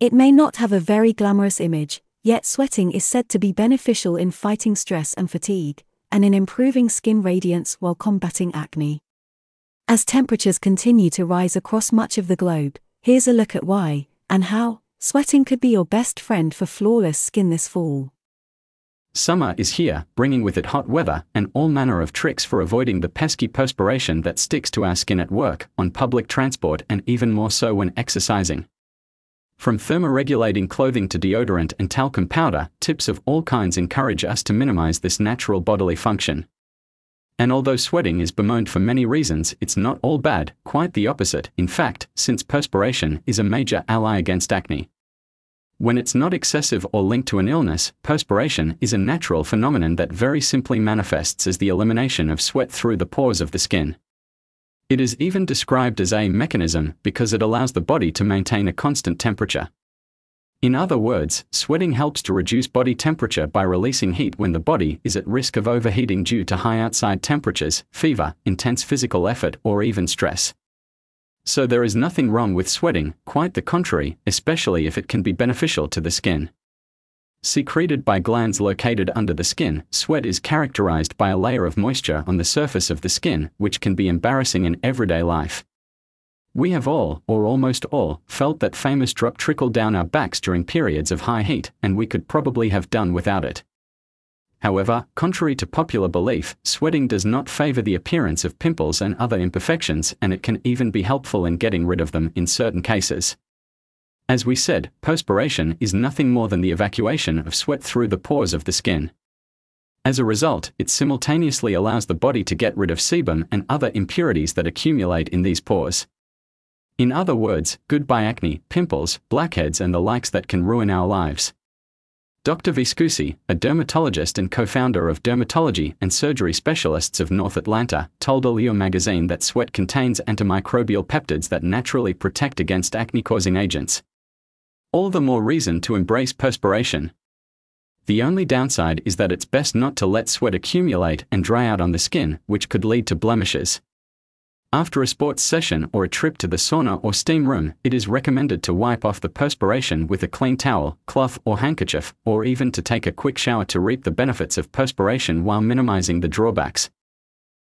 It may not have a very glamorous image, yet sweating is said to be beneficial in fighting stress and fatigue, and in improving skin radiance while combating acne. As temperatures continue to rise across much of the globe, here's a look at why, and how, sweating could be your best friend for flawless skin this fall. Summer is here, bringing with it hot weather and all manner of tricks for avoiding the pesky perspiration that sticks to our skin at work, on public transport, and even more so when exercising. From thermoregulating clothing to deodorant and talcum powder, tips of all kinds encourage us to minimize this natural bodily function. And although sweating is bemoaned for many reasons, it's not all bad, quite the opposite, in fact, since perspiration is a major ally against acne. When it's not excessive or linked to an illness, perspiration is a natural phenomenon that very simply manifests as the elimination of sweat through the pores of the skin. It is even described as a mechanism because it allows the body to maintain a constant temperature. In other words, sweating helps to reduce body temperature by releasing heat when the body is at risk of overheating due to high outside temperatures, fever, intense physical effort, or even stress. So there is nothing wrong with sweating, quite the contrary, especially if it can be beneficial to the skin. Secreted by glands located under the skin, sweat is characterized by a layer of moisture on the surface of the skin, which can be embarrassing in everyday life. We have all, or almost all, felt that famous drop trickle down our backs during periods of high heat, and we could probably have done without it. However, contrary to popular belief, sweating does not favor the appearance of pimples and other imperfections, and it can even be helpful in getting rid of them in certain cases. As we said, perspiration is nothing more than the evacuation of sweat through the pores of the skin. As a result, it simultaneously allows the body to get rid of sebum and other impurities that accumulate in these pores. In other words, goodbye acne, pimples, blackheads, and the likes that can ruin our lives. Dr. Viscusi, a dermatologist and co founder of Dermatology and Surgery Specialists of North Atlanta, told Allure magazine that sweat contains antimicrobial peptides that naturally protect against acne causing agents. All the more reason to embrace perspiration. The only downside is that it's best not to let sweat accumulate and dry out on the skin, which could lead to blemishes. After a sports session or a trip to the sauna or steam room, it is recommended to wipe off the perspiration with a clean towel, cloth, or handkerchief, or even to take a quick shower to reap the benefits of perspiration while minimizing the drawbacks.